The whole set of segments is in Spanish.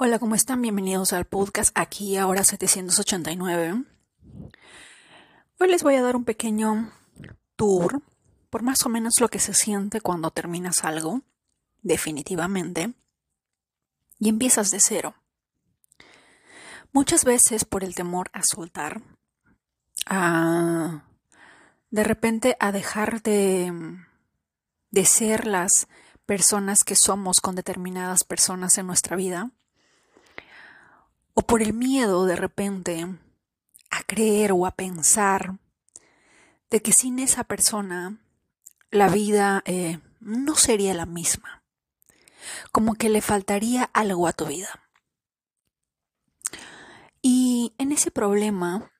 Hola, ¿cómo están? Bienvenidos al podcast aquí ahora 789. Hoy les voy a dar un pequeño tour por más o menos lo que se siente cuando terminas algo, definitivamente, y empiezas de cero. Muchas veces por el temor a soltar, a de repente a dejar de, de ser las personas que somos con determinadas personas en nuestra vida, o por el miedo de repente a creer o a pensar de que sin esa persona la vida eh, no sería la misma, como que le faltaría algo a tu vida. Y en ese problema,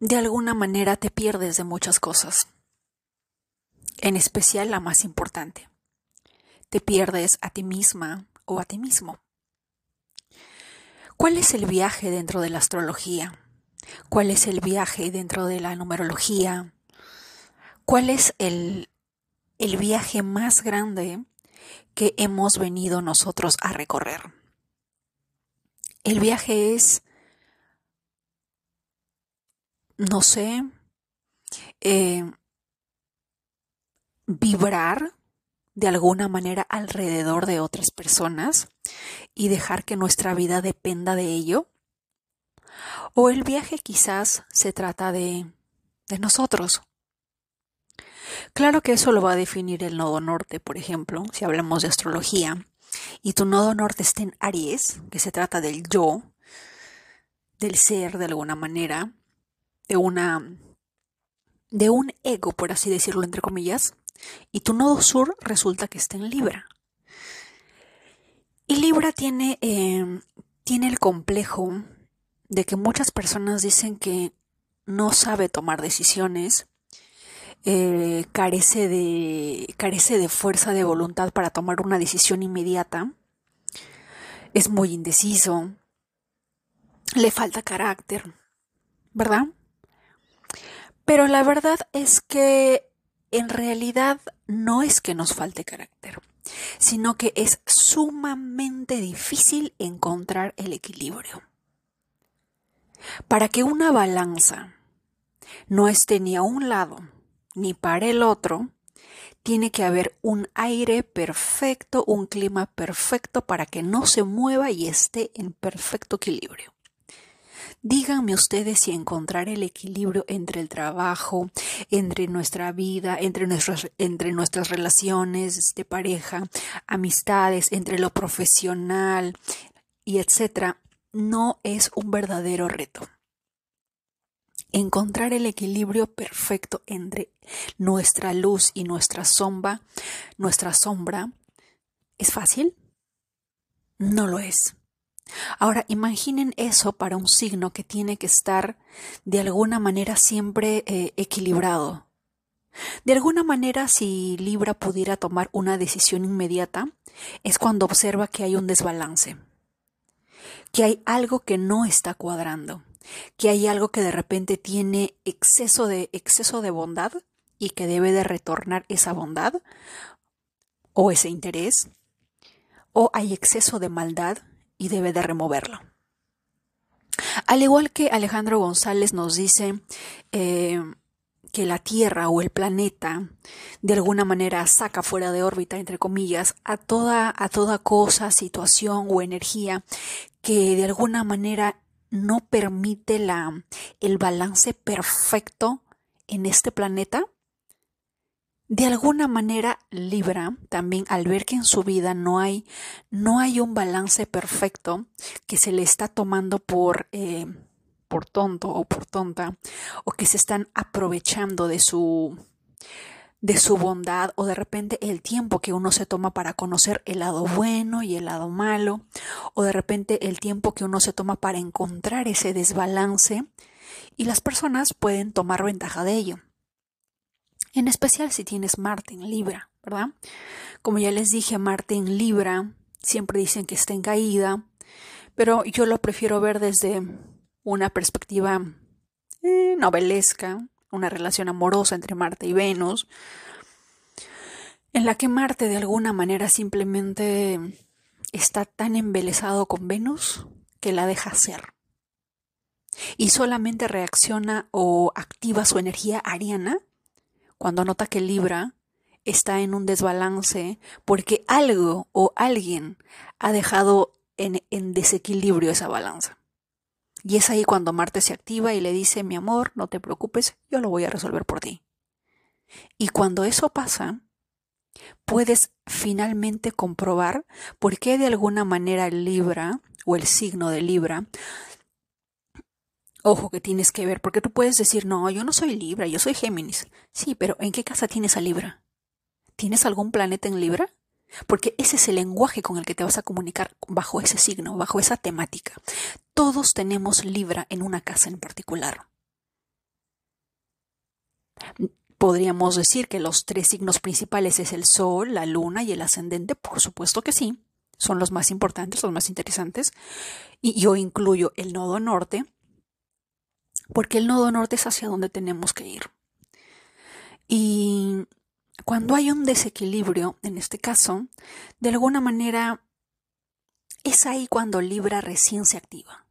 de alguna manera te pierdes de muchas cosas, en especial la más importante. Te pierdes a ti misma o a ti mismo. ¿Cuál es el viaje dentro de la astrología? ¿Cuál es el viaje dentro de la numerología? ¿Cuál es el, el viaje más grande que hemos venido nosotros a recorrer? El viaje es, no sé, eh, vibrar de alguna manera alrededor de otras personas y dejar que nuestra vida dependa de ello? ¿O el viaje quizás se trata de, de nosotros? Claro que eso lo va a definir el nodo norte, por ejemplo, si hablamos de astrología, y tu nodo norte está en Aries, que se trata del yo, del ser de alguna manera, de una de un ego, por así decirlo entre comillas, y tu nodo sur resulta que está en Libra. Y Libra tiene, em, tiene el complejo de que muchas personas dicen que no sabe tomar decisiones, eh, carece, de, carece de fuerza de voluntad para tomar una decisión inmediata, es muy indeciso, le falta carácter, ¿verdad? Pero la verdad es que en realidad no es que nos falte carácter, sino que es sumamente difícil encontrar el equilibrio. Para que una balanza no esté ni a un lado ni para el otro, tiene que haber un aire perfecto, un clima perfecto para que no se mueva y esté en perfecto equilibrio. Díganme ustedes si encontrar el equilibrio entre el trabajo, entre nuestra vida, entre, entre nuestras relaciones de pareja, amistades, entre lo profesional y etcétera, no es un verdadero reto. Encontrar el equilibrio perfecto entre nuestra luz y nuestra sombra, nuestra sombra, ¿es fácil? No lo es. Ahora, imaginen eso para un signo que tiene que estar de alguna manera siempre eh, equilibrado. De alguna manera, si Libra pudiera tomar una decisión inmediata, es cuando observa que hay un desbalance, que hay algo que no está cuadrando, que hay algo que de repente tiene exceso de, exceso de bondad y que debe de retornar esa bondad o ese interés, o hay exceso de maldad y debe de removerlo. Al igual que Alejandro González nos dice eh, que la Tierra o el planeta de alguna manera saca fuera de órbita, entre comillas, a toda, a toda cosa, situación o energía que de alguna manera no permite la, el balance perfecto en este planeta, de alguna manera Libra también al ver que en su vida no hay, no hay un balance perfecto que se le está tomando por, eh, por tonto o por tonta o que se están aprovechando de su de su bondad o de repente el tiempo que uno se toma para conocer el lado bueno y el lado malo o de repente el tiempo que uno se toma para encontrar ese desbalance y las personas pueden tomar ventaja de ello en especial si tienes Marte en Libra, ¿verdad? Como ya les dije, Marte en Libra siempre dicen que está en caída, pero yo lo prefiero ver desde una perspectiva eh, novelesca, una relación amorosa entre Marte y Venus, en la que Marte de alguna manera simplemente está tan embelesado con Venus que la deja ser. Y solamente reacciona o activa su energía ariana cuando nota que Libra está en un desbalance porque algo o alguien ha dejado en, en, desequilibrio esa balanza. Y es ahí cuando Marte se activa y le dice, mi amor, no te preocupes, yo lo voy a resolver por ti. Y cuando eso pasa, puedes finalmente comprobar por qué de alguna manera el Libra o el signo de Libra Ojo que tienes que ver, porque tú puedes decir, no, yo no soy Libra, yo soy Géminis. Sí, pero ¿en qué casa tienes a Libra? ¿Tienes algún planeta en Libra? Porque ese es el lenguaje con el que te vas a comunicar bajo ese signo, bajo esa temática. Todos tenemos Libra en una casa en particular. Podríamos decir que los tres signos principales es el Sol, la Luna y el ascendente, por supuesto que sí, son los más importantes, los más interesantes. Y yo incluyo el nodo norte, porque el nodo norte es hacia donde tenemos que ir. Y cuando hay un desequilibrio, en este caso, de alguna manera es ahí cuando Libra recién se activa.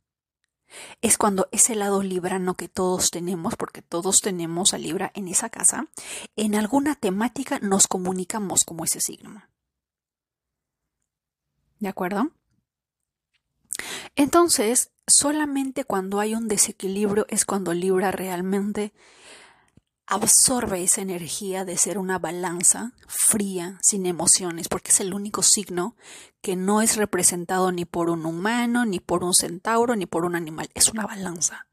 Es cuando ese lado librano que todos tenemos, porque todos tenemos a Libra en esa casa, en alguna temática nos comunicamos como ese signo. ¿De acuerdo? Entonces, solamente cuando hay un desequilibrio es cuando Libra realmente absorbe esa energía de ser una balanza fría, sin emociones, porque es el único signo que no es representado ni por un humano, ni por un centauro, ni por un animal. Es una balanza.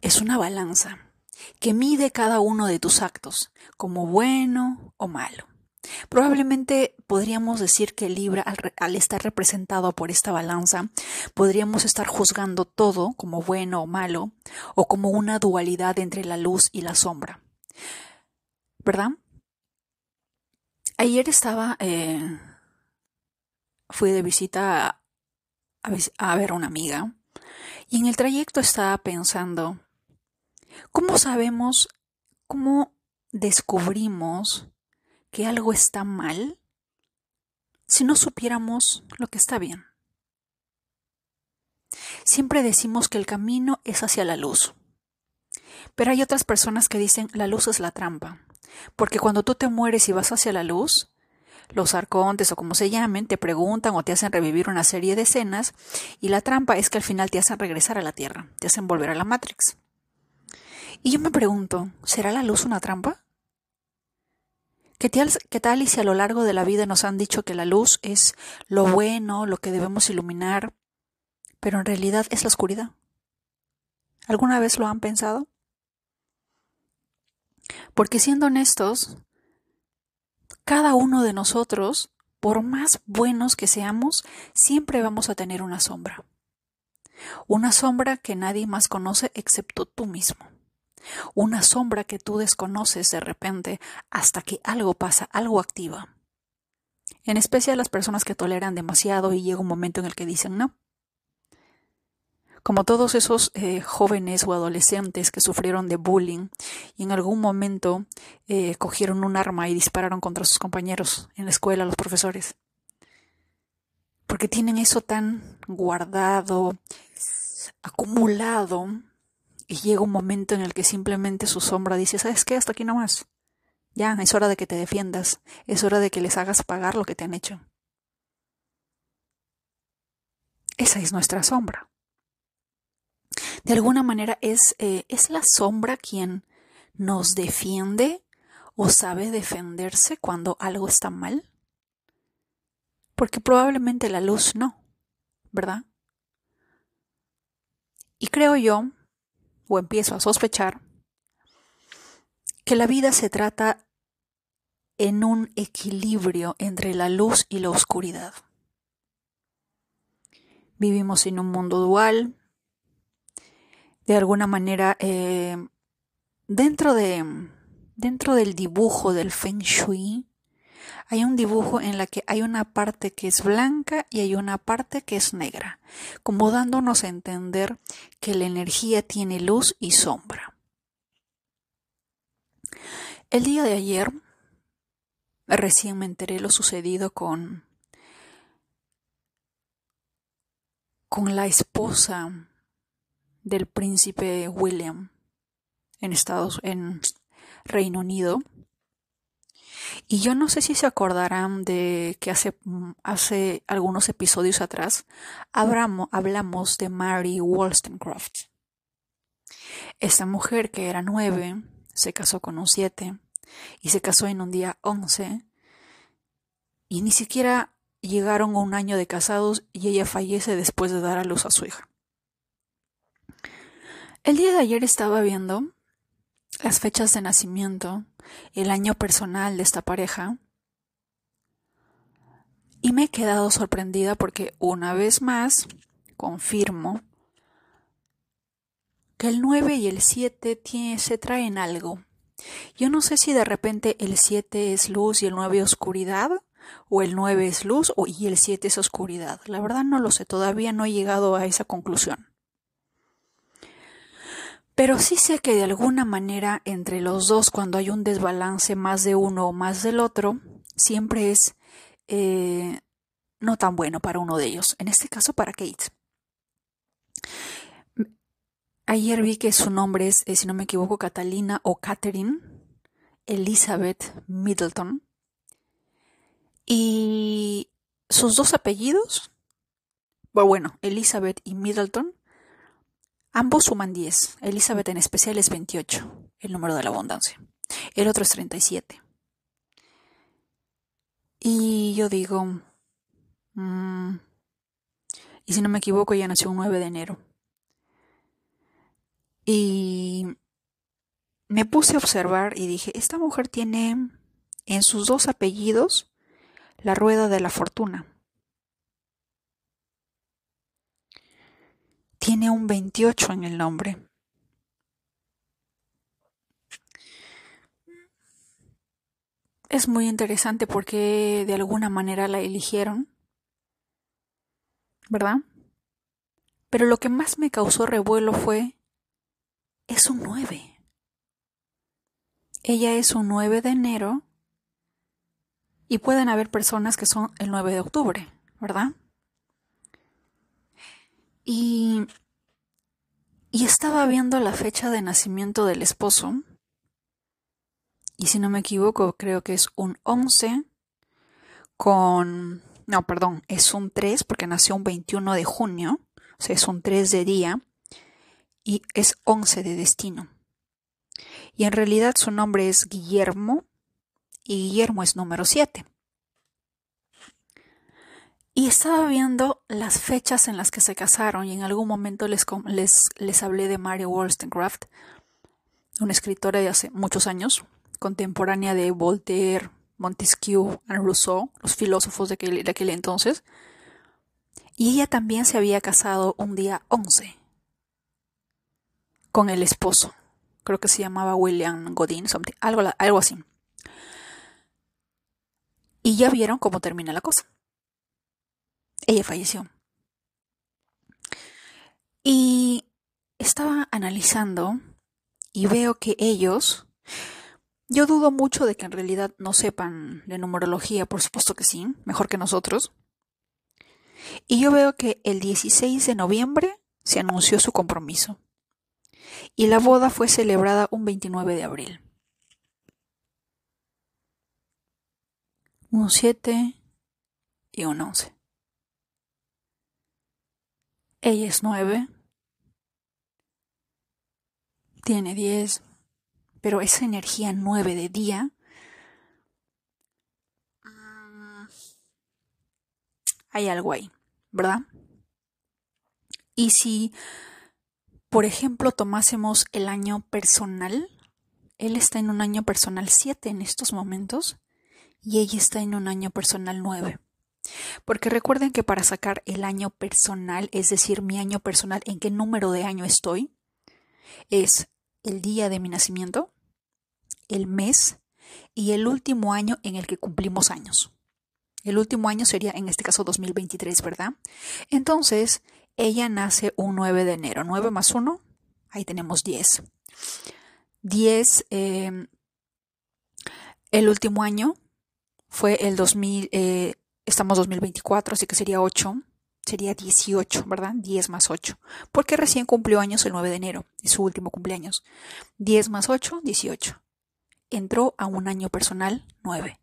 Es una balanza que mide cada uno de tus actos, como bueno o malo. Probablemente podríamos decir que Libra, al, estar representado por esta balanza, podríamos estar juzgando todo como bueno o malo, o como una dualidad entre la luz y la sombra. ¿Verdad? Ayer estaba, eh, fui de visita a, a ver a una amiga, y en el trayecto estaba pensando, ¿cómo sabemos, cómo descubrimos que algo está mal si no supiéramos lo que está bien. Siempre decimos que el camino es hacia la luz. Pero hay otras personas que dicen la luz es la trampa, porque cuando tú te mueres y vas hacia la luz, los arcontes o como se llamen te preguntan o te hacen revivir una serie de escenas y la trampa es que al final te hacen regresar a la Tierra, te hacen volver a la Matrix. Y yo me pregunto, ¿será la luz una trampa? ¿Qué tal, y si a lo largo de la vida nos han dicho que la luz es lo bueno, lo que debemos iluminar, pero en realidad es la oscuridad? ¿Alguna vez lo han pensado? Porque siendo honestos, cada uno de nosotros, por más buenos que seamos, siempre vamos a tener una sombra. Una sombra que nadie más conoce excepto tú mismo una sombra que tú desconoces de repente hasta que algo pasa, algo activa. En especial las personas que toleran demasiado y llega un momento en el que dicen no. Como todos esos eh, jóvenes o adolescentes que sufrieron de bullying y en algún momento eh, cogieron un arma y dispararon contra sus compañeros en la escuela, los profesores. Porque tienen eso tan guardado, acumulado, y llega un momento en el que simplemente su sombra dice, ¿sabes qué? Hasta aquí nomás. Ya, es hora de que te defiendas, es hora de que les hagas pagar lo que te han hecho. Esa es nuestra sombra. De alguna manera es, eh, es la sombra quien nos defiende o sabe defenderse cuando algo está mal. Porque probablemente la luz no, ¿verdad? Y creo yo o empiezo a sospechar que la vida se trata en un equilibrio entre la luz y la oscuridad. Vivimos en un mundo dual. De alguna manera, eh, dentro, de, dentro del dibujo del Feng Shui, hay un dibujo en la que hay una parte que es blanca y hay una parte que es negra, como dándonos a entender que la energía tiene luz y sombra. El día de ayer recién me enteré lo sucedido con con la esposa del príncipe William en Estados en Reino Unido y yo no sé si se acordarán de que hace, hace algunos episodios atrás hablamos, hablamos de Mary Wollstonecraft. Esta mujer que era nueve se casó con un siete y se casó en un día once y ni siquiera llegaron a un año de casados y ella fallece después de dar a luz a su hija. El día de ayer estaba viendo las fechas de nacimiento, el año personal de esta pareja, y me he quedado sorprendida porque una vez más confirmo que el 9 y el 7 se traen algo. Yo no sé si de repente el 7 es luz y el 9 oscuridad, o el 9 es luz y el 7 es oscuridad. La verdad no lo sé, todavía no he llegado a esa conclusión. Pero sí sé que de alguna manera entre los dos, cuando hay un desbalance más de uno o más del otro, siempre es eh, no tan bueno para uno de ellos. En este caso para Kate. Ayer vi que su nombre es, eh, si no me equivoco, Catalina o Catherine Elizabeth Middleton. Y sus dos apellidos, bueno, Elizabeth y Middleton, Ambos suman 10. Elizabeth en especial es 28, el número de la abundancia. El otro es 37. Y yo digo, mm, y si no me equivoco, ella nació un 9 de enero. Y me puse a observar y dije, esta mujer tiene en sus dos apellidos la rueda de la fortuna. Tiene un 28 en el nombre. Es muy interesante porque de alguna manera la eligieron, ¿verdad? Pero lo que más me causó revuelo fue, es un 9. Ella es un 9 de enero y pueden haber personas que son el 9 de octubre, ¿verdad? Y, estaba viendo la fecha de nacimiento del esposo. Y si no me equivoco, creo que es un 11 con... No, perdón, es un 3 porque nació un 21 de junio. O sea, es un 3 de día. Y es 11 de destino. Y en realidad su nombre es Guillermo. Y Guillermo es número 7. Y estaba viendo las fechas en las que se casaron y en algún momento les, les, les hablé de Mary Wollstonecraft, una escritora de hace muchos años, contemporánea de Voltaire, Montesquieu y Rousseau, los filósofos de aquel, de aquel entonces. Y ella también se había casado un día 11 con el esposo. Creo que se llamaba William Godin, algo, algo así. Y ya vieron cómo termina la cosa ella falleció. Y estaba analizando y veo que ellos, yo dudo mucho de que en realidad no sepan de numerología, por supuesto que sí, mejor que nosotros. Y yo veo que el 16 de noviembre se anunció su compromiso. Y la boda fue celebrada un 29 de abril. Un 7 y un 11. Ella es nueve. Tiene diez. Pero esa energía nueve de día. Mm, hay algo ahí, ¿verdad? Y si, por ejemplo, tomásemos el año personal, él está en un año personal 7 en estos momentos y ella está en un año personal 9. Porque recuerden que para sacar el año personal, es decir, mi año personal, en qué número de año estoy, es el día de mi nacimiento, el mes y el último año en el que cumplimos años. El último año sería en este caso 2023, ¿verdad? Entonces, ella nace un 9 de enero. 9 más 1, ahí tenemos 10. 10, eh, el último año fue el 2000, Estamos 2024, así que sería 8. sería 18, ¿verdad? 10 más 8, porque recién cumplió años el 9 de enero, es su último cumpleaños. 10 más 8, 18. Entró a un año personal 9.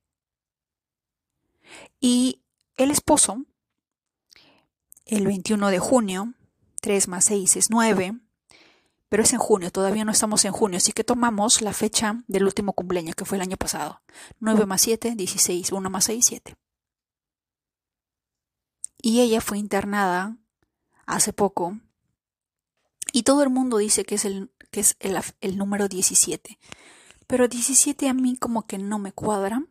Y el esposo, el 21 de junio, 3 más 6 es 9, pero es en junio, todavía no estamos en junio, así que tomamos la fecha del último cumpleaños, que fue el año pasado. 9 más 7, 16, 1 más 6, 7. Y ella fue internada hace poco, y todo el mundo dice que es el, que es el, número 17. Pero 17 a mí como que no me cuadra.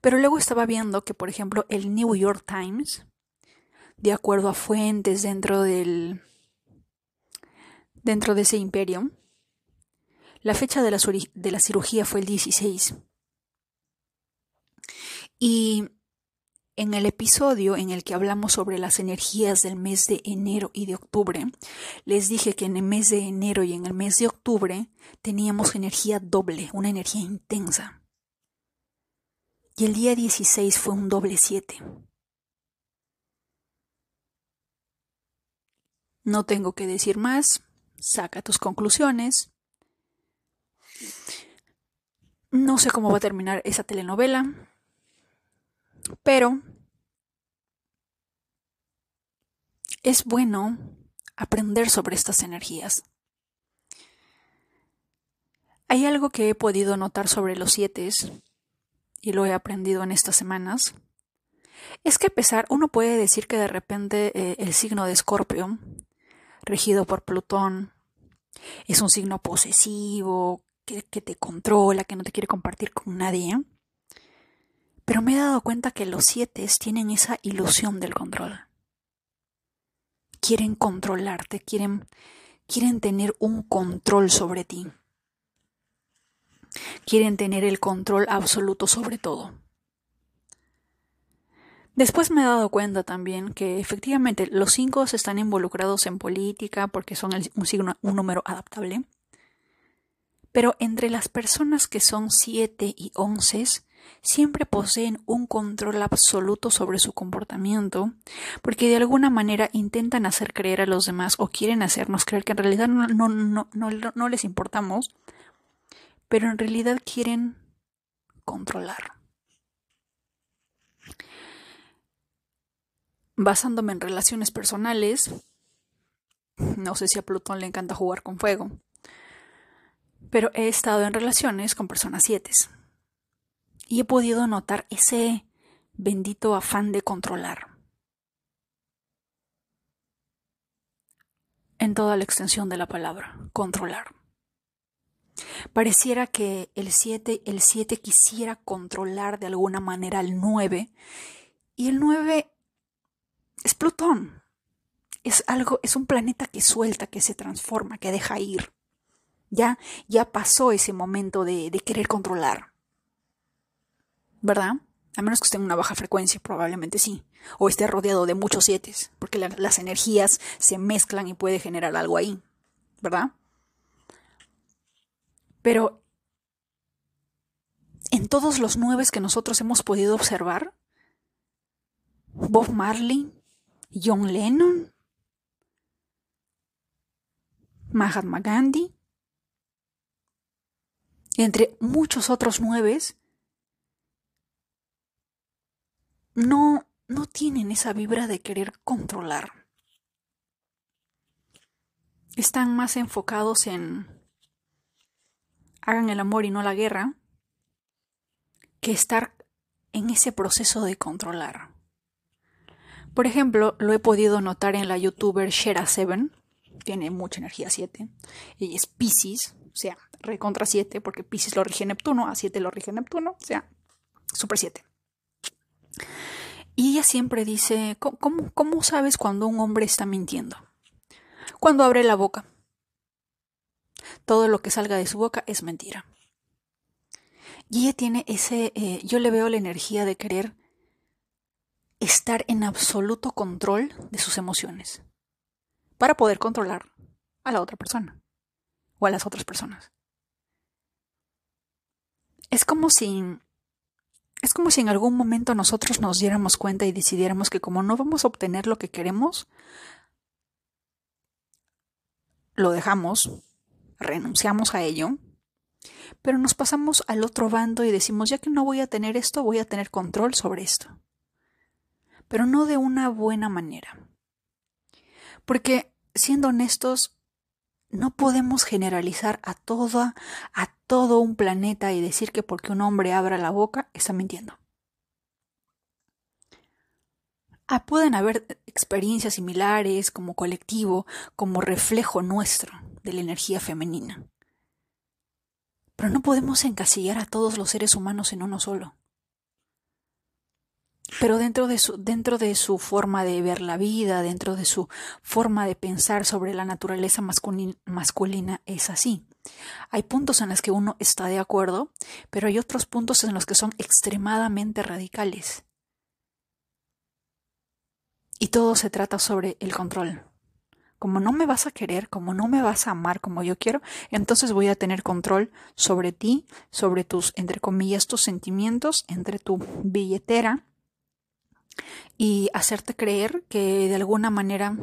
Pero luego estaba viendo que, por ejemplo, el New York Times, de acuerdo a fuentes dentro del dentro de ese imperio. La fecha de la, de la cirugía fue el 16. Y en el episodio en el que hablamos sobre las energías del mes de enero y de octubre, les dije que en el mes de enero y en el mes de octubre teníamos energía doble, una energía intensa. Y el día 16 fue un doble 7. No tengo que decir más, saca tus conclusiones. No sé cómo va a terminar esa telenovela, pero es bueno aprender sobre estas energías. Hay algo que he podido notar sobre los siete y lo he aprendido en estas semanas. Es que a pesar, uno puede decir que de repente eh, el signo de Escorpio, regido por Plutón, es un signo posesivo, que, te controla, que no te quiere compartir con nadie. Pero me he dado cuenta que los siete tienen esa ilusión del control. Quieren controlarte, quieren, quieren tener un control sobre ti. Quieren tener el control absoluto sobre todo. Después me he dado cuenta también que efectivamente los cinco están involucrados en política porque son un, número adaptable. Pero entre las personas que son siete y once siempre poseen un control absoluto sobre su comportamiento, porque de alguna manera intentan hacer creer a los demás o quieren hacernos creer que en realidad no, les importamos, pero en realidad quieren controlar. basándome en relaciones personales, no sé si a Plutón le encanta jugar con fuego, pero he estado en relaciones con personas siete y he podido notar ese bendito afán de controlar en toda la extensión de la palabra, controlar. Pareciera que el 7 el siete quisiera controlar de alguna manera al 9 y el 9 es Plutón. Es algo, es un planeta que suelta, que se transforma, que deja ir. Ya, ya pasó ese momento de, querer controlar. ¿Verdad? A menos que esté en una baja frecuencia, probablemente sí. O esté rodeado de muchos siete, porque las energías se mezclan y puede generar algo ahí. ¿Verdad? Pero en todos los nueve que nosotros hemos podido observar, Bob Marley, John Lennon, Mahatma Gandhi, entre muchos otros nueves, no, no tienen esa vibra de querer controlar. Están más enfocados en hagan el amor y no la guerra que estar en ese proceso de controlar. Por ejemplo, lo he podido notar en la youtuber Shera7, tiene mucha energía 7. Ella es Pisces, o sea, recontra 7, porque Pisces lo rige Neptuno, a 7 lo rige Neptuno, o sea, super 7. Y ella siempre dice, ¿cómo, ¿cómo, sabes cuando un hombre está mintiendo? Cuando abre la boca. Todo lo que salga de su boca es mentira. Y ella tiene ese, eh, yo le veo la energía de querer estar en absoluto control de sus emociones para poder controlar a la otra persona o a las otras personas. Es como si Es como si en algún momento nosotros nos diéramos cuenta y decidiéramos que como no vamos a obtener lo que queremos, lo dejamos, renunciamos a ello, pero nos pasamos al otro bando y decimos, ya que no voy a tener esto, voy a tener control sobre esto. Pero no de una buena manera. Porque, siendo honestos, no podemos generalizar a toda, a todo un planeta y decir que porque un hombre abra la boca está mintiendo. Ah, pueden haber experiencias similares como colectivo, como reflejo nuestro de la energía femenina. Pero no podemos encasillar a todos los seres humanos en uno solo. Pero dentro de, su, dentro de su forma de ver la vida, dentro de su forma de pensar sobre la naturaleza masculina, es así. Hay puntos en los que uno está de acuerdo, pero hay otros puntos en los que son extremadamente radicales. Y todo se trata sobre el control. Como no me vas a querer, como no me vas a amar como yo quiero, entonces voy a tener control sobre ti, sobre tus, entre comillas, tus sentimientos, entre tu billetera, y hacerte creer que de alguna manera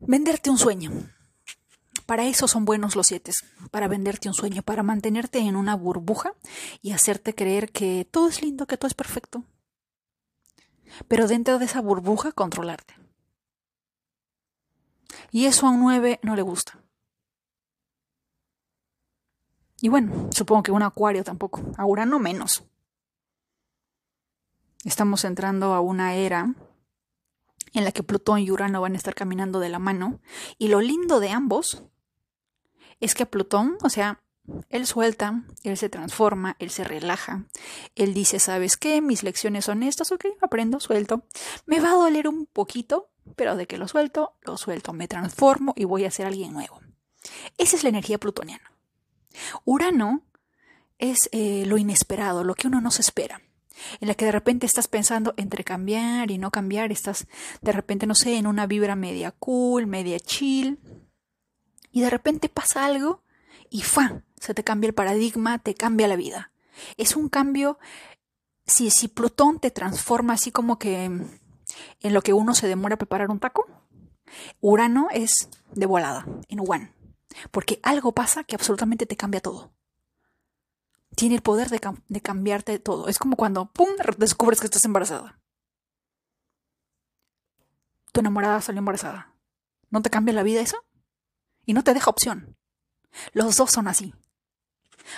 venderte un sueño. Para eso son buenos los siete, para venderte un sueño, para mantenerte en una burbuja y hacerte creer que todo es lindo, que todo es perfecto. Pero dentro de esa burbuja controlarte. Y eso a un nueve no le gusta. Y bueno, supongo que un acuario tampoco, a Urano menos. Estamos entrando a una era en la que Plutón y Urano van a estar caminando de la mano. Y lo lindo de ambos es que Plutón, o sea, él suelta, él se transforma, él se relaja. Él dice, ¿sabes qué? Mis lecciones son estas, ok, aprendo, suelto. Me va a doler un poquito, pero de que lo suelto, lo suelto, me transformo y voy a ser alguien nuevo. Esa es la energía plutoniana. Urano es eh, lo inesperado, lo que uno no se espera en la que de repente estás pensando entre cambiar y no cambiar, estás de repente, no sé, en una vibra media cool, media chill, y de repente pasa algo y ¡fa! Se te cambia el paradigma, te cambia la vida. Es un cambio, si, si Plutón te transforma así como que en lo que uno se demora a preparar un taco, Urano es de volada, en one, porque algo pasa que absolutamente te cambia todo tiene el poder de, cambiarte todo. Es como cuando, ¡pum!, descubres que estás embarazada. Tu enamorada salió embarazada. ¿No te cambia la vida eso? Y no te deja opción. Los dos son así.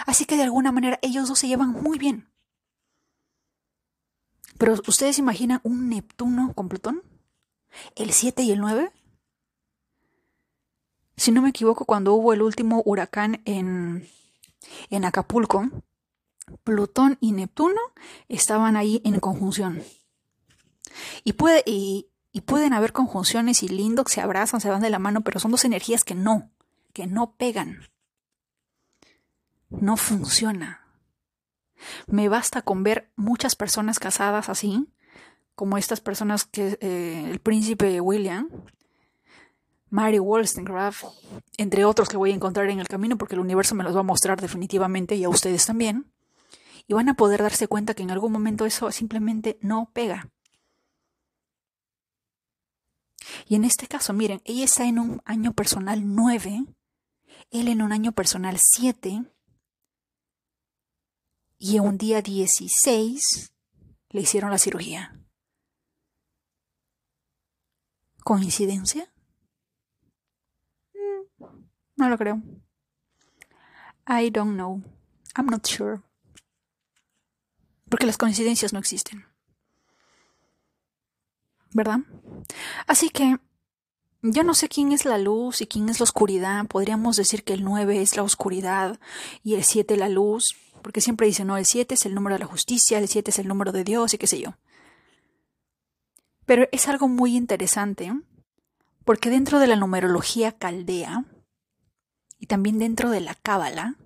Así que de alguna manera ellos dos se llevan muy bien. Pero ¿ustedes imaginan un Neptuno con Plutón? ¿El 7 y el 9? Si no me equivoco, cuando hubo el último huracán en, en Acapulco, Plutón y Neptuno estaban ahí en conjunción. Y, puede, y, pueden haber conjunciones y lindo que se abrazan, se van de la mano, pero son dos energías que no, que no pegan. No funciona. Me basta con ver muchas personas casadas así, como estas personas que eh, el príncipe William, Mary Wollstonecraft, entre otros que voy a encontrar en el camino porque el universo me los va a mostrar definitivamente y a ustedes también y van a poder darse cuenta que en algún momento eso simplemente no pega. Y en este caso, miren, ella está en un año personal 9, él en un año personal 7, y en un día 16 le hicieron la cirugía. ¿Coincidencia? Mm, no lo creo. I don't know. I'm not sure porque las coincidencias no existen. ¿Verdad? Así que yo no sé quién es la luz y quién es la oscuridad. Podríamos decir que el 9 es la oscuridad y el 7 la luz, porque siempre dicen, no, el 7 es el número de la justicia, el 7 es el número de Dios y qué sé yo. Pero es algo muy interesante, porque dentro de la numerología caldea y también dentro de la cábala,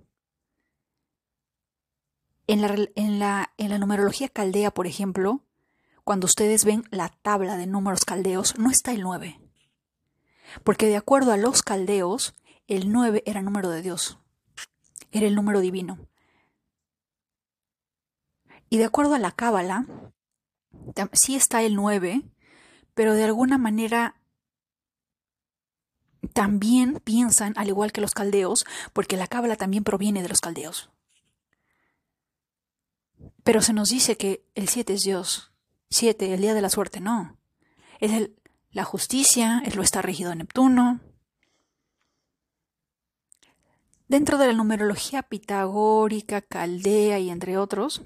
en la, en, la, numerología caldea, por ejemplo, cuando ustedes ven la tabla de números caldeos, no está el 9. Porque de acuerdo a los caldeos, el 9 era número de Dios. Era el número divino. Y de acuerdo a la cábala, sí está el 9, pero de alguna manera también piensan, al igual que los caldeos, porque la cábala también proviene de los caldeos. Pero se nos dice que el 7 es Dios. 7, el día de la suerte, no. Es el, la justicia, él lo está regido Neptuno. Dentro de la numerología pitagórica, caldea y entre otros,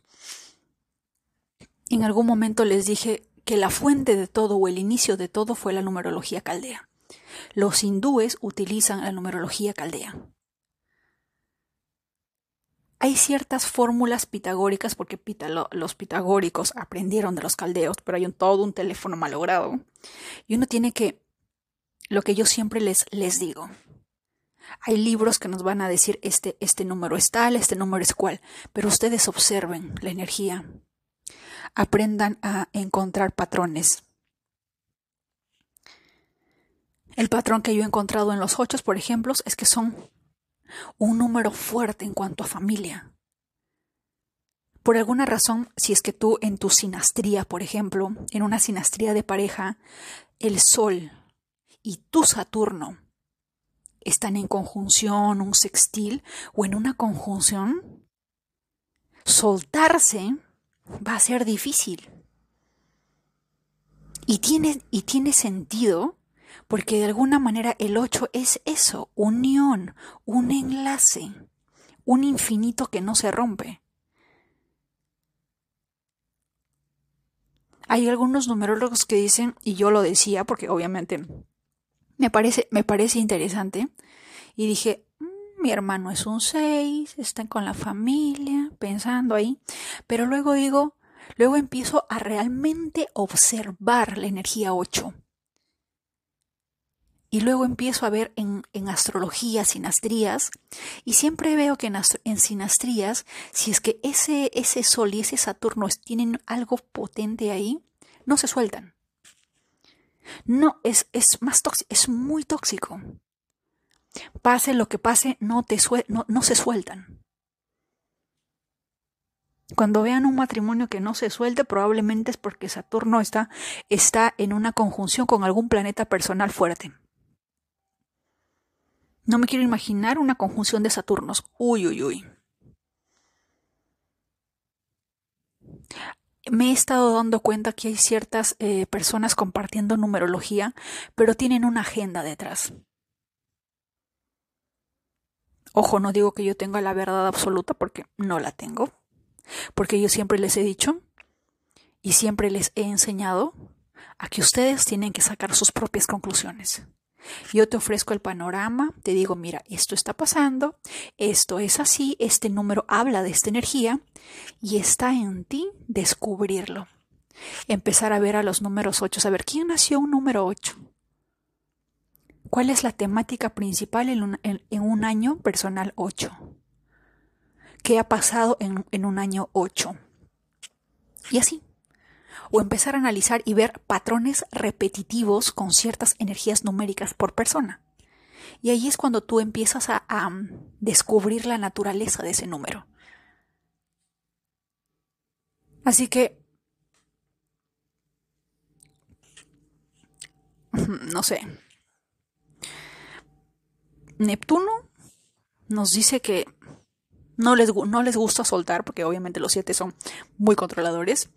en algún momento les dije que la fuente de todo o el inicio de todo fue la numerología caldea. Los hindúes utilizan la numerología caldea. Hay ciertas fórmulas pitagóricas, porque los pitagóricos aprendieron de los caldeos, pero hay un, todo un teléfono malogrado. Y uno tiene que, lo que yo siempre les, les digo, hay libros que nos van a decir este, este número es tal, este número es cual, pero ustedes observen la energía, aprendan a encontrar patrones. El patrón que yo he encontrado en los ocho, por ejemplo, es que son un número fuerte en cuanto a familia. Por alguna razón, si es que tú en tu sinastría, por ejemplo, en una sinastría de pareja, el Sol y tu Saturno están en conjunción, un sextil o en una conjunción, soltarse va a ser difícil. Y tiene, y tiene sentido porque de alguna manera el 8 es eso, unión, un enlace, un infinito que no se rompe. Hay algunos numerólogos que dicen, y yo lo decía porque obviamente me parece, me parece interesante, y dije, mm, mi hermano es un 6, están con la familia, pensando ahí, pero luego digo, luego empiezo a realmente observar la energía 8 y luego empiezo a ver en, astrología, sinastrías, y siempre veo que en, sinastrías, si es que ese, ese Sol y ese Saturno tienen algo potente ahí, no se sueltan. No, es, es más tóxico, es muy tóxico. Pase lo que pase, no, te no, no se sueltan. Cuando vean un matrimonio que no se suelte, probablemente es porque Saturno está, está en una conjunción con algún planeta personal fuerte. No me quiero imaginar una conjunción de Saturnos. Uy, uy, uy. Me he estado dando cuenta que hay ciertas eh, personas compartiendo numerología, pero tienen una agenda detrás. Ojo, no digo que yo tenga la verdad absoluta porque no la tengo. Porque yo siempre les he dicho y siempre les he enseñado a que ustedes tienen que sacar sus propias conclusiones. Yo te ofrezco el panorama, te digo, mira, esto está pasando, esto es así, este número habla de esta energía y está en ti descubrirlo. Empezar a ver a los números 8, saber quién nació un número 8. ¿Cuál es la temática principal en un, año personal 8? ¿Qué ha pasado en, en un año 8? Y así o empezar a analizar y ver patrones repetitivos con ciertas energías numéricas por persona. Y ahí es cuando tú empiezas a, mm, descubrir la naturaleza de ese número. Así que, no sé, Neptuno nos dice que no les, no les gusta soltar, porque obviamente los siete son muy controladores,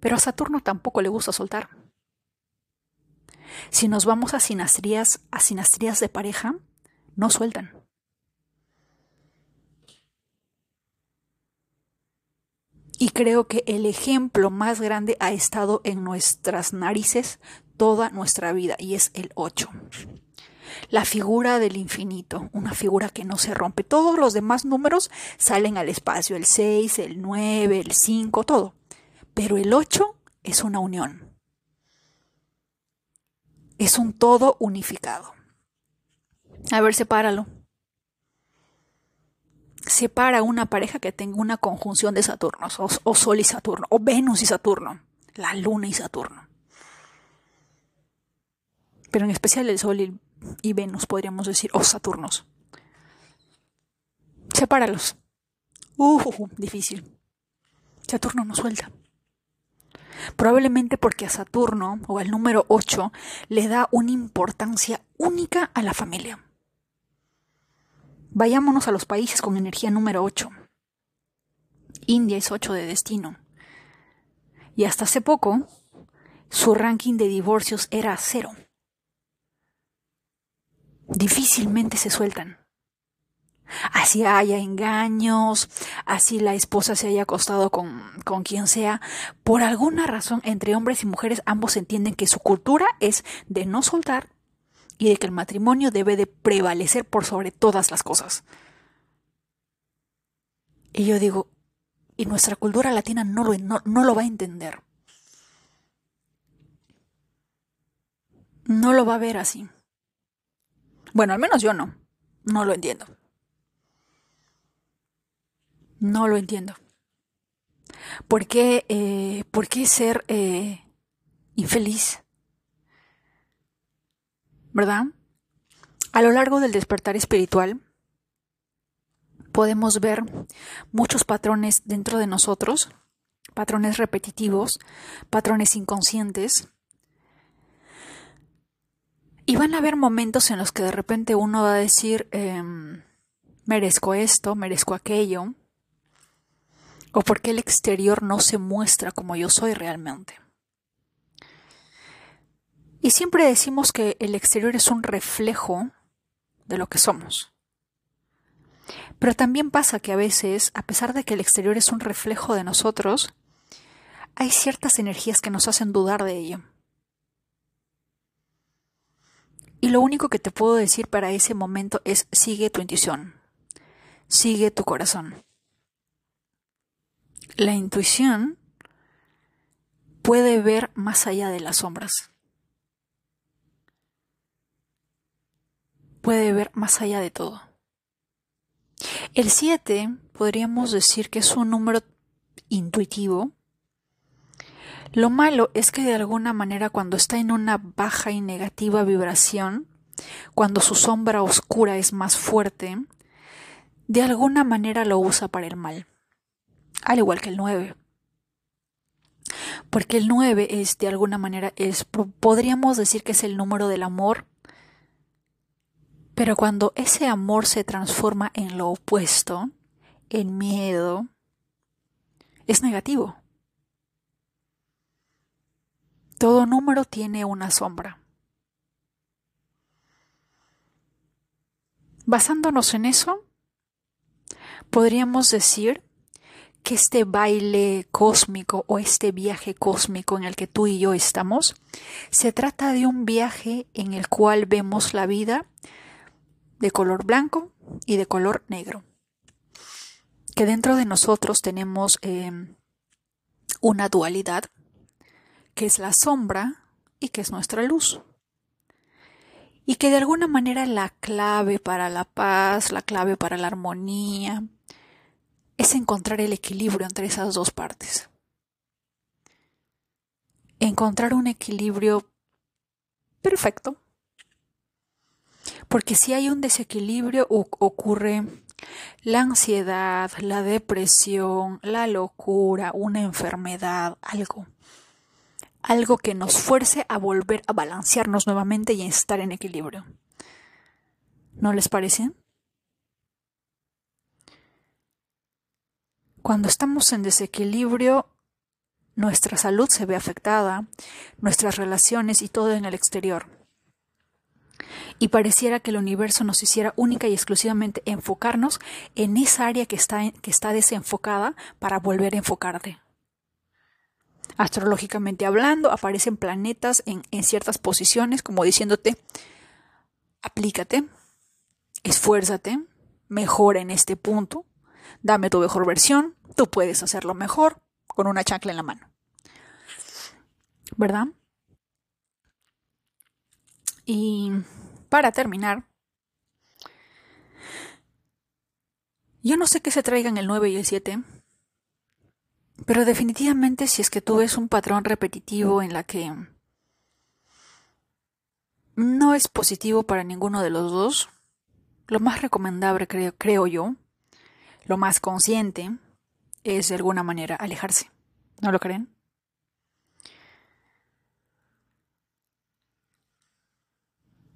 pero a Saturno tampoco le gusta soltar. Si nos vamos a sinastrías, a sinastrías de pareja, no sueltan. Y creo que el ejemplo más grande ha estado en nuestras narices toda nuestra vida y es el 8. La figura del infinito, una figura que no se rompe. Todos los demás números salen al espacio, el 6, el 9, el 5, todo. Pero el 8 es una unión. Es un todo unificado. A ver, sepáralo. Separa una pareja que tenga una conjunción de Saturnos, o, Sol y Saturno, o Venus y Saturno, la Luna y Saturno. Pero en especial el Sol y, y Venus, podríamos decir, o Saturnos. Sepáralos. Uh, difícil. Saturno no suelta. Probablemente porque a Saturno o al número 8 le da una importancia única a la familia. Vayámonos a los países con energía número 8. India es 8 de destino. Y hasta hace poco, su ranking de divorcios era cero. Difícilmente se sueltan. Así haya engaños, así la esposa se haya acostado con, con quien sea, por alguna razón entre hombres y mujeres ambos entienden que su cultura es de no soltar y de que el matrimonio debe de prevalecer por sobre todas las cosas. Y yo digo, y nuestra cultura latina no lo, no lo va a entender. No lo va a ver así. Bueno, al menos yo no. No lo entiendo. No lo entiendo. ¿Por qué, eh, ¿por qué ser eh, infeliz? ¿Verdad? A lo largo del despertar espiritual podemos ver muchos patrones dentro de nosotros, patrones repetitivos, patrones inconscientes. Y van a haber momentos en los que de repente uno va a decir, em, merezco esto, merezco aquello, o por qué el exterior no se muestra como yo soy realmente. Y siempre decimos que el exterior es un reflejo de lo que somos. Pero también pasa que a veces, a pesar de que el exterior es un reflejo de nosotros, hay ciertas energías que nos hacen dudar de ello. Y lo único que te puedo decir para ese momento es sigue tu intuición, sigue tu corazón. La intuición puede ver más allá de las sombras. Puede ver más allá de todo. El 7 podríamos decir que es un número intuitivo. Lo malo es que de alguna manera cuando está en una baja y negativa vibración, cuando su sombra oscura es más fuerte, de alguna manera lo usa para el mal al igual que el 9. Porque el 9 es de alguna manera es podríamos decir que es el número del amor, pero cuando ese amor se transforma en lo opuesto, en miedo, es negativo. Todo número tiene una sombra. Basándonos en eso, podríamos decir que este baile cósmico o este viaje cósmico en el que tú y yo estamos, se trata de un viaje en el cual vemos la vida de color blanco y de color negro. Que dentro de nosotros tenemos em, una dualidad, que es la sombra y que es nuestra luz. Y que de alguna manera la clave para la paz, la clave para la armonía, es encontrar el equilibrio entre esas dos partes. Encontrar un equilibrio perfecto. Porque si hay un desequilibrio ocurre la ansiedad, la depresión, la locura, una enfermedad, algo. Algo que nos fuerce a volver a balancearnos nuevamente y a estar en equilibrio. ¿No les parece? Cuando estamos en desequilibrio, nuestra salud se ve afectada, nuestras relaciones y todo en el exterior. Y pareciera que el universo nos hiciera única y exclusivamente enfocarnos en esa área que está, que está desenfocada para volver a enfocarte. Astrológicamente hablando, aparecen planetas en, en ciertas posiciones como diciéndote, aplícate, esfuérzate, mejora en este punto, Dame tu mejor versión, tú puedes hacerlo mejor con una chancla en la mano. ¿Verdad? Y para terminar, yo no sé qué se traigan el 9 y el 7, pero definitivamente si es que tú ves un patrón repetitivo en la que no es positivo para ninguno de los dos, lo más recomendable creo, creo yo lo más consciente es de alguna manera alejarse. ¿No lo creen?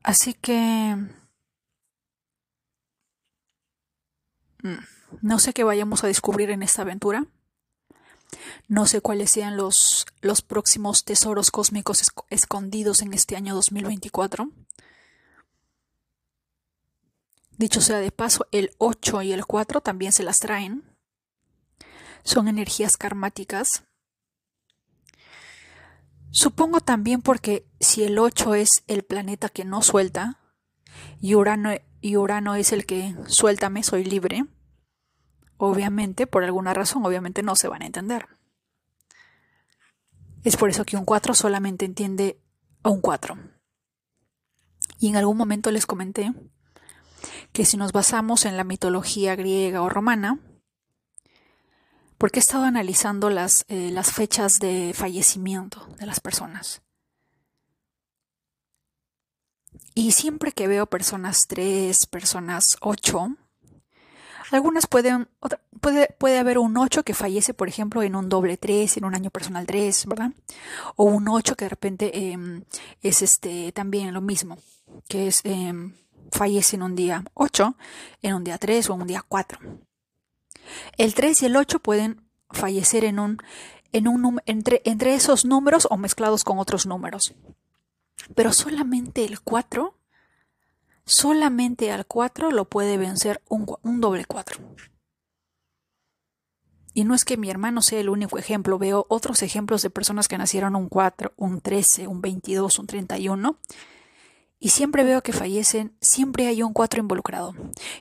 Así que... Mm, no sé qué vayamos a descubrir en esta aventura. No sé cuáles sean los, los próximos tesoros cósmicos escondidos en este año 2024. Dicho sea de paso, el 8 y el 4 también se las traen. Son energías karmáticas. Supongo también porque si el 8 es el planeta que no suelta y Urano, y Urano es el que suéltame, soy libre, obviamente, por alguna razón, obviamente no se van a entender. Es por eso que un 4 solamente entiende a un 4. Y en algún momento les comenté que si nos basamos en la mitología griega o romana, porque he estado analizando las, eh, las fechas de fallecimiento de las personas. Y siempre que veo personas 3, personas 8, algunas pueden, puede, puede haber un 8 que fallece, por ejemplo, en un doble 3, en un año personal 3, ¿verdad? O un 8 que de repente em, es este, también lo mismo, que es em, fallece en un día 8, en un día 3 o en un día 4. El 3 y el 8 pueden fallecer en un, en un, entre, entre esos números o mezclados con otros números. Pero solamente el 4, solamente al 4 lo puede vencer un, un doble 4. Y no es que mi hermano sea el único ejemplo, veo otros ejemplos de personas que nacieron un 4, un 13, un 22, un 31 y siempre veo que fallecen, siempre hay un 4 involucrado.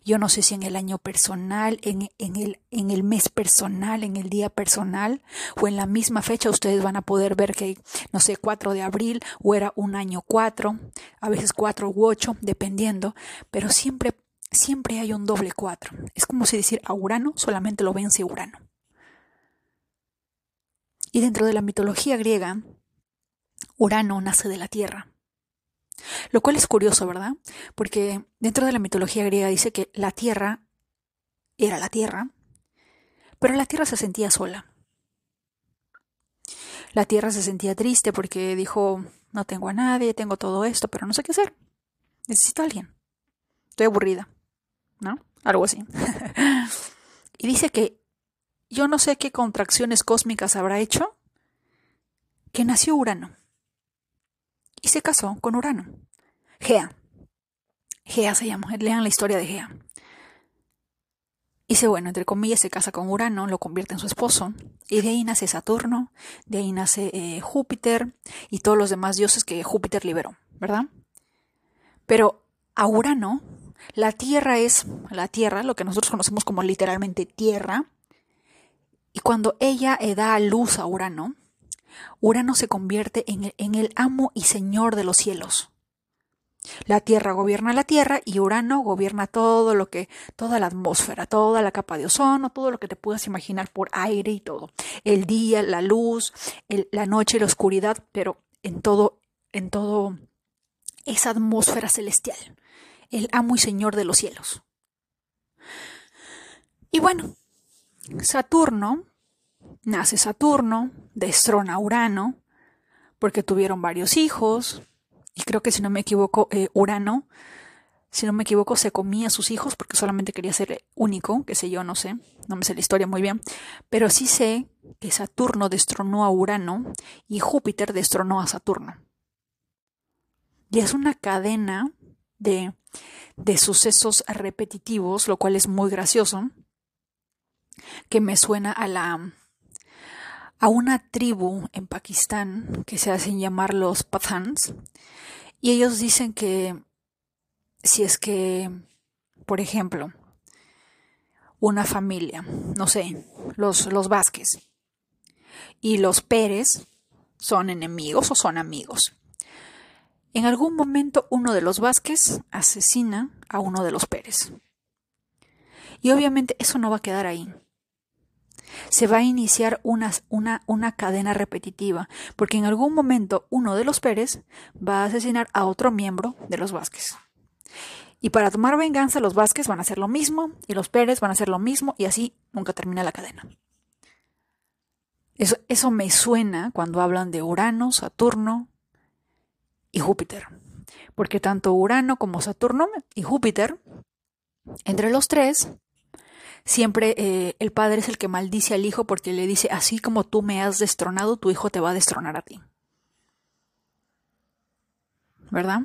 Yo no sé si en el año personal, en, el, en el mes personal, en el día personal o en la misma fecha ustedes van a poder ver que, no sé, 4 de abril o era un año 4, a veces 4 u 8, dependiendo, pero siempre, siempre hay un doble 4. Es como si decir a Urano solamente lo vence Urano. Y dentro de la mitología griega, Urano nace de la Tierra. Lo cual es curioso, ¿verdad? Porque dentro de la mitología griega dice que la tierra era la tierra, pero la tierra se sentía sola. La tierra se sentía triste porque dijo, no tengo a nadie, tengo todo esto, pero no sé qué hacer. Necesito a alguien. Estoy aburrida, ¿no? Algo así. y dice que yo no sé qué contracciones cósmicas habrá hecho, que nació Urano y se casó con Urano. Gea. Gea se llama. Lean la historia de Gea. Dice, bueno, entre comillas, se casa con Urano, lo convierte en su esposo, y de ahí nace Saturno, de ahí nace eh, Júpiter y todos los demás dioses que Júpiter liberó, ¿verdad? Pero a Urano, la Tierra es la Tierra, lo que nosotros conocemos como literalmente Tierra, y cuando ella da luz a Urano, Urano se convierte en el, amo y señor de los cielos. La Tierra gobierna la Tierra y Urano gobierna todo lo que, toda la atmósfera, toda la capa de ozono, todo lo que te puedas imaginar por aire y todo. El día, la luz, la noche, la oscuridad, pero en todo, en todo esa atmósfera celestial. El amo y señor de los cielos. Y bueno, Saturno nace Saturno, destrona Urano, porque tuvieron varios hijos, y creo que si no me equivoco, eh, Urano, si no me equivoco, se comía a sus hijos porque solamente quería ser único, qué sé yo, no sé, no me sé la historia muy bien, pero sí sé que Saturno destronó a Urano y Júpiter destronó a Saturno. Y es una cadena de, de sucesos repetitivos, lo cual es muy gracioso, que me suena a la a una tribu en Pakistán que se hacen llamar los Pathans y ellos dicen que si es que, por ejemplo, una familia, no sé, los, los Vázquez y los Pérez son enemigos o son amigos. En algún momento uno de los Vázquez asesina a uno de los Pérez. Y obviamente eso no va a quedar ahí se va a iniciar una, una, una, cadena repetitiva, porque en algún momento uno de los Pérez va a asesinar a otro miembro de los Vázquez. Y para tomar venganza, los Vázquez van a hacer lo mismo, y los Pérez van a hacer lo mismo, y así nunca termina la cadena. Eso, eso me suena cuando hablan de Urano, Saturno y Júpiter. Porque tanto Urano como Saturno y Júpiter, entre los tres, siempre eh, el padre es el que maldice al hijo porque le dice, así como tú me has destronado, tu hijo te va a destronar a ti. ¿Verdad?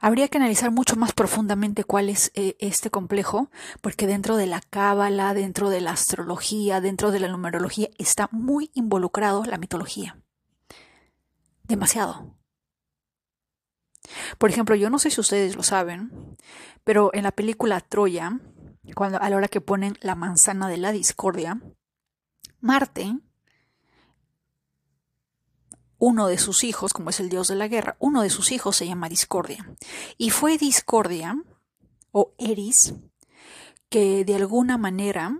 Habría que analizar mucho más profundamente cuál es eh, este complejo, porque dentro de la cábala, dentro de la astrología, dentro de la numerología, está muy involucrado la mitología. Demasiado. Por ejemplo, yo no sé si ustedes lo saben, pero en la película Troya, cuando a la hora que ponen la manzana de la discordia, Marte uno de sus hijos, como es el dios de la guerra, uno de sus hijos se llama Discordia. Y fue Discordia, o Eris, que de alguna manera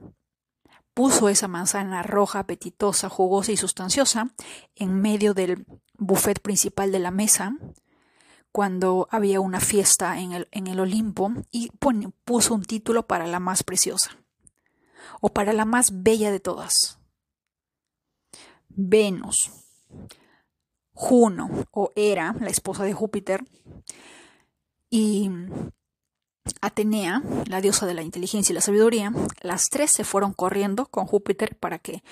puso esa manzana roja, apetitosa, jugosa y sustanciosa en medio del buffet principal de la mesa, cuando había una fiesta en el, en el Olimpo, y puso un título para la más preciosa, o para la más bella de todas. Venus, Juno o Hera, la esposa de Júpiter, y Atenea, la diosa de la inteligencia y la sabiduría, las tres se fueron corriendo con Júpiter para que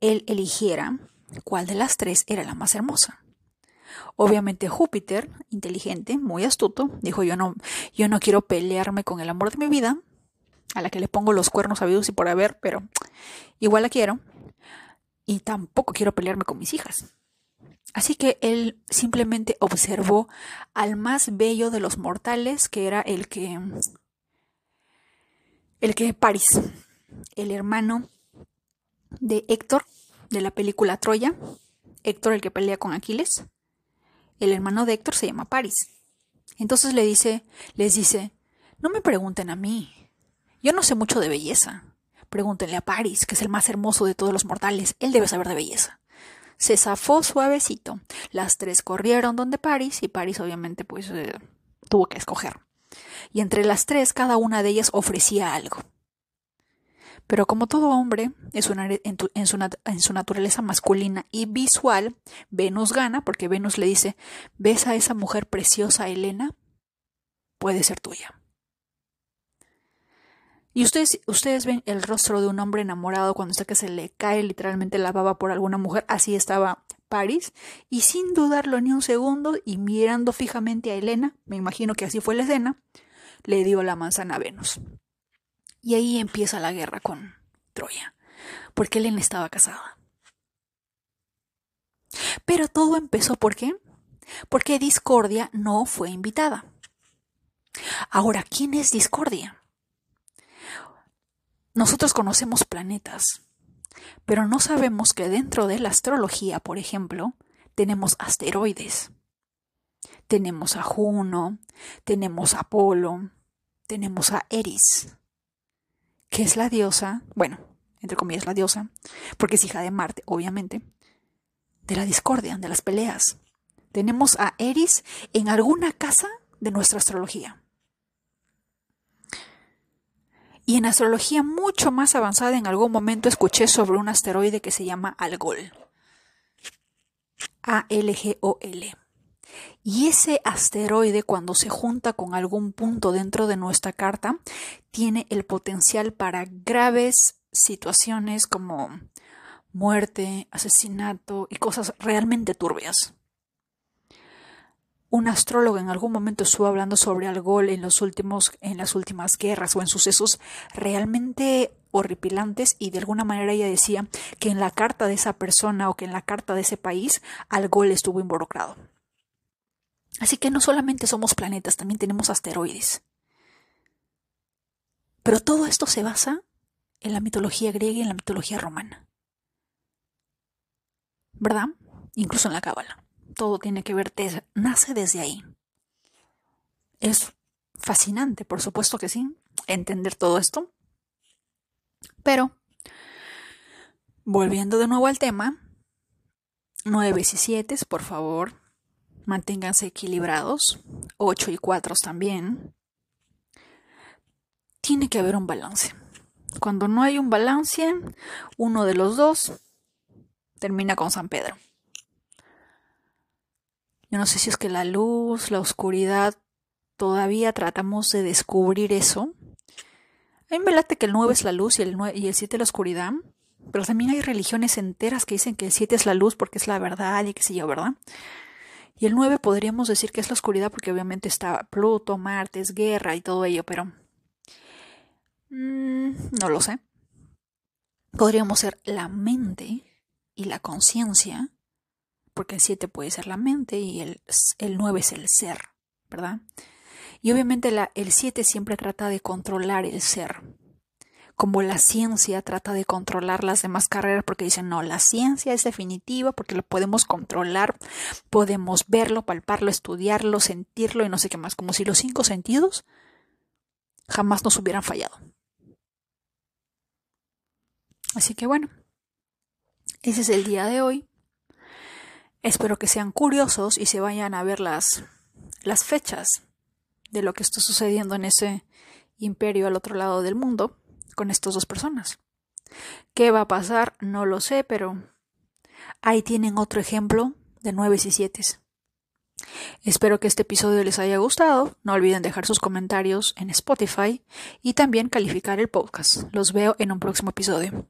él eligiera cuál de las tres era la más hermosa. Obviamente Júpiter, inteligente, muy astuto, dijo yo no, yo no quiero pelearme con el amor de mi vida, a la que le pongo los cuernos sabidos y por haber, pero igual la quiero, y tampoco quiero pelearme con mis hijas. Así que él simplemente observó al más bello de los mortales, que era el que el que París, el hermano de Héctor de la película Troya, Héctor el que pelea con Aquiles. El hermano de Héctor se llama París. Entonces le dice, les dice, no me pregunten a mí. Yo no sé mucho de belleza. Pregúntenle a París, que es el más hermoso de todos los mortales. Él debe saber de belleza se zafó suavecito. Las tres corrieron donde Paris y Paris obviamente pues eh, tuvo que escoger. Y entre las tres cada una de ellas ofrecía algo. Pero como todo hombre en su, en, su, en su naturaleza masculina y visual, Venus gana porque Venus le dice, ¿ves a esa mujer preciosa, Elena? Puede ser tuya. Y ustedes, ustedes ven el rostro de un hombre enamorado cuando está que se le cae literalmente la baba por alguna mujer. Así estaba Paris. Y sin dudarlo ni un segundo y mirando fijamente a Elena, me imagino que así fue la escena, le dio la manzana a Venus. Y ahí empieza la guerra con Troya. Porque Elena estaba casada. Pero todo empezó ¿por qué? Porque Discordia no fue invitada. Ahora, ¿quién es Discordia? Nosotros conocemos planetas, pero no sabemos que dentro de la astrología, por ejemplo, tenemos asteroides. Tenemos a Juno, tenemos a Apolo, tenemos a Eris, que es la diosa, bueno, entre comillas la diosa, porque es hija de Marte, obviamente, de la discordia, de las peleas. Tenemos a Eris en alguna casa de nuestra astrología. Y en astrología mucho más avanzada en algún momento escuché sobre un asteroide que se llama Algol. A-L-G-O-L. Y ese asteroide cuando se junta con algún punto dentro de nuestra carta tiene el potencial para graves situaciones como muerte, asesinato y cosas realmente turbias un astrólogo en algún momento estuvo hablando sobre Algol en, los últimos, en las últimas guerras o en sucesos realmente horripilantes y de alguna manera ella decía que en la carta de esa persona o que en la carta de ese país Algol estuvo involucrado. Así que no solamente somos planetas, también tenemos asteroides. Pero todo esto se basa en la mitología griega y en la mitología romana. ¿Verdad? Incluso en la cábala todo tiene que ver, nace desde ahí. Es fascinante, por supuesto que sí, entender todo esto. Pero, volviendo de nuevo al tema, 9 y 7, por favor, manténganse equilibrados. 8 y 4 también. Tiene que haber un balance. Cuando no hay un balance, uno de los dos termina con San Pedro. Yo no sé si es que la luz, la oscuridad, todavía tratamos de descubrir eso. A mí me late que el 9 es la luz y el, y el 7 la oscuridad. Pero también hay religiones enteras que dicen que el 7 es la luz porque es la verdad y qué sé yo, ¿verdad? Y el 9 podríamos decir que es la oscuridad porque obviamente está Pluto, Marte, guerra y todo ello, pero mm, no lo sé. Podríamos ser la mente y la conciencia, porque el 7 puede ser la mente y el, el 9 es el ser, ¿verdad? Y obviamente el 7 siempre trata de controlar el ser, como la ciencia trata de controlar las demás carreras porque dicen, no, la ciencia es definitiva porque lo podemos controlar, podemos verlo, palparlo, estudiarlo, sentirlo y no sé qué más, como si los cinco sentidos jamás nos hubieran fallado. Así que bueno, ese es el día de hoy. Espero que sean curiosos y se vayan a ver las, las fechas de lo que está sucediendo en ese imperio al otro lado del mundo con estas dos personas. ¿Qué va a pasar? No lo sé, pero ahí tienen otro ejemplo de nueve y siete. Espero que este episodio les haya gustado. No olviden dejar sus comentarios en Spotify y también calificar el podcast. Los veo en un próximo episodio.